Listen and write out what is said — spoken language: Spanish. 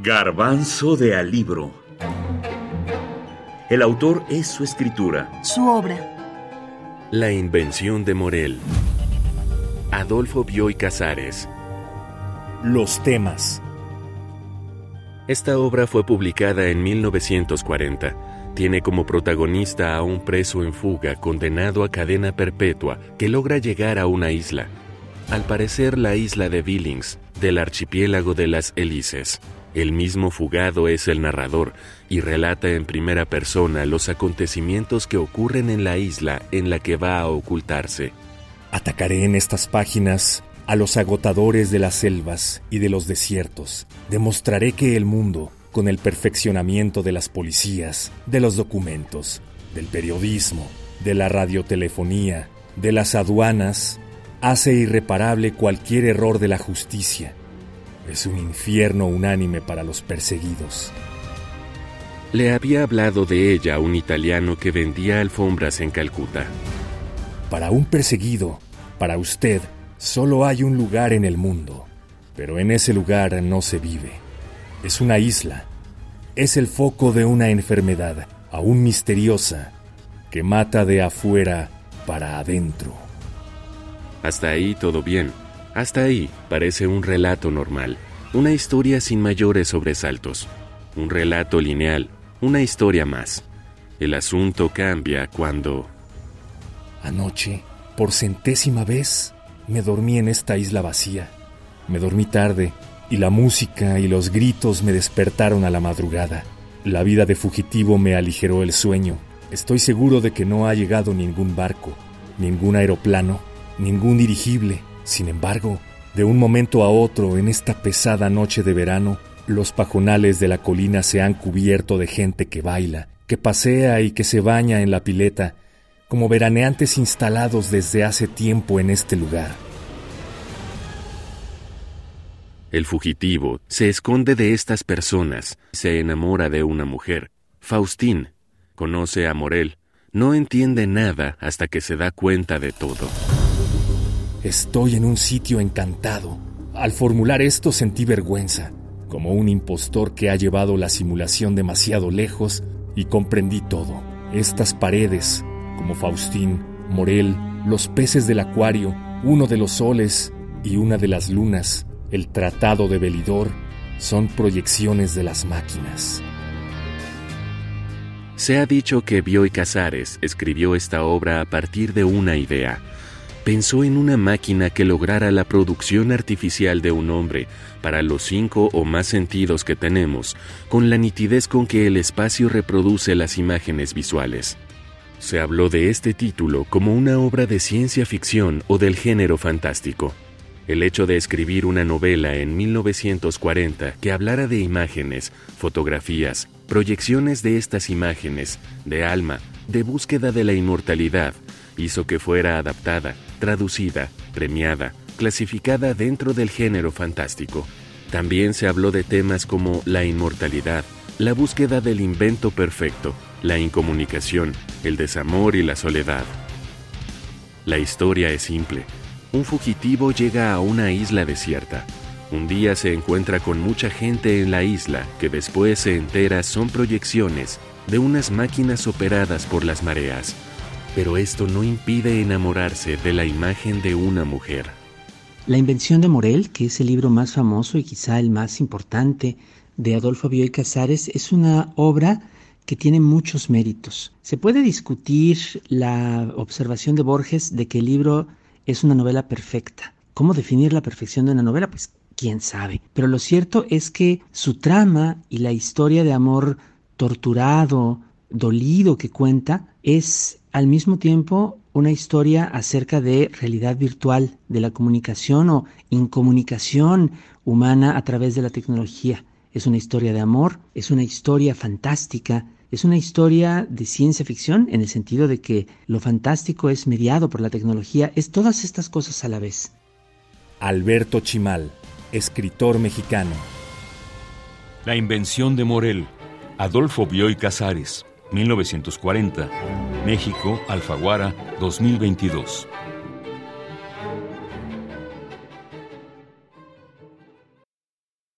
Garbanzo de Alibro. El autor es su escritura. Su obra. La invención de Morel. Adolfo Bioy Casares. Los temas. Esta obra fue publicada en 1940. Tiene como protagonista a un preso en fuga condenado a cadena perpetua que logra llegar a una isla. Al parecer la isla de Billings, del archipiélago de las Helices. El mismo fugado es el narrador y relata en primera persona los acontecimientos que ocurren en la isla en la que va a ocultarse. Atacaré en estas páginas a los agotadores de las selvas y de los desiertos. Demostraré que el mundo, con el perfeccionamiento de las policías, de los documentos, del periodismo, de la radiotelefonía, de las aduanas, hace irreparable cualquier error de la justicia es un infierno unánime para los perseguidos. Le había hablado de ella un italiano que vendía alfombras en Calcuta. Para un perseguido, para usted, solo hay un lugar en el mundo, pero en ese lugar no se vive. Es una isla. Es el foco de una enfermedad, aún misteriosa, que mata de afuera para adentro. Hasta ahí todo bien. Hasta ahí parece un relato normal, una historia sin mayores sobresaltos, un relato lineal, una historia más. El asunto cambia cuando... Anoche, por centésima vez, me dormí en esta isla vacía. Me dormí tarde y la música y los gritos me despertaron a la madrugada. La vida de fugitivo me aligeró el sueño. Estoy seguro de que no ha llegado ningún barco, ningún aeroplano, ningún dirigible, sin embargo, de un momento a otro, en esta pesada noche de verano, los pajonales de la colina se han cubierto de gente que baila, que pasea y que se baña en la pileta, como veraneantes instalados desde hace tiempo en este lugar. El fugitivo se esconde de estas personas, se enamora de una mujer. Faustín conoce a Morel, no entiende nada hasta que se da cuenta de todo. Estoy en un sitio encantado. Al formular esto sentí vergüenza, como un impostor que ha llevado la simulación demasiado lejos y comprendí todo. Estas paredes, como Faustín, Morel, los peces del acuario, uno de los soles y una de las lunas, el tratado de Belidor, son proyecciones de las máquinas. Se ha dicho que Bioy Casares escribió esta obra a partir de una idea, pensó en una máquina que lograra la producción artificial de un hombre para los cinco o más sentidos que tenemos, con la nitidez con que el espacio reproduce las imágenes visuales. Se habló de este título como una obra de ciencia ficción o del género fantástico. El hecho de escribir una novela en 1940 que hablara de imágenes, fotografías, proyecciones de estas imágenes, de alma, de búsqueda de la inmortalidad, hizo que fuera adaptada, traducida, premiada, clasificada dentro del género fantástico. También se habló de temas como la inmortalidad, la búsqueda del invento perfecto, la incomunicación, el desamor y la soledad. La historia es simple. Un fugitivo llega a una isla desierta. Un día se encuentra con mucha gente en la isla que después se entera son proyecciones de unas máquinas operadas por las mareas pero esto no impide enamorarse de la imagen de una mujer. La invención de Morel, que es el libro más famoso y quizá el más importante de Adolfo Bioy Casares, es una obra que tiene muchos méritos. Se puede discutir la observación de Borges de que el libro es una novela perfecta. ¿Cómo definir la perfección de una novela? Pues quién sabe. Pero lo cierto es que su trama y la historia de amor torturado, dolido que cuenta, es al mismo tiempo una historia acerca de realidad virtual, de la comunicación o incomunicación humana a través de la tecnología. Es una historia de amor, es una historia fantástica, es una historia de ciencia ficción en el sentido de que lo fantástico es mediado por la tecnología, es todas estas cosas a la vez. Alberto Chimal, escritor mexicano. La invención de Morel, Adolfo Bioy Casares. 1940. México, Alfaguara, 2022.